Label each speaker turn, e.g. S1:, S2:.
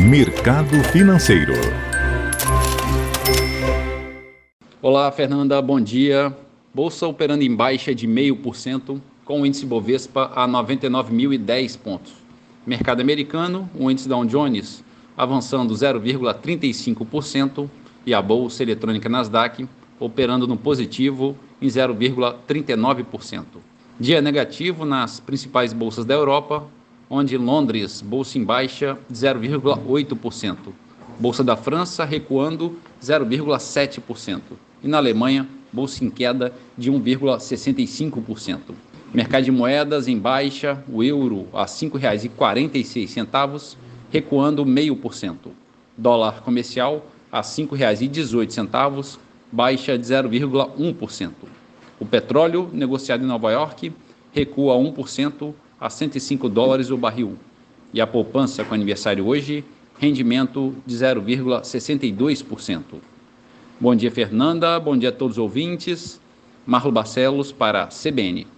S1: Mercado Financeiro.
S2: Olá, Fernanda, bom dia. Bolsa operando em baixa de 0,5%, com o índice Bovespa a 99.010 pontos. Mercado americano, o índice Dow Jones avançando 0,35% e a bolsa eletrônica Nasdaq operando no positivo em 0,39%. Dia negativo nas principais bolsas da Europa, onde Londres, bolsa em baixa 0,8%. Bolsa da França recuando 0,7%. E na Alemanha, bolsa em queda de 1,65%. Mercado de moedas em baixa, o euro a R$ 5,46, recuando 0,5%. Dólar comercial a R$ 5,18, baixa de 0,1%. O petróleo negociado em Nova York recua 1% a 105 dólares o barril. E a poupança com aniversário hoje, rendimento de 0,62%. Bom dia, Fernanda. Bom dia a todos os ouvintes. Marlo Barcelos para CBN.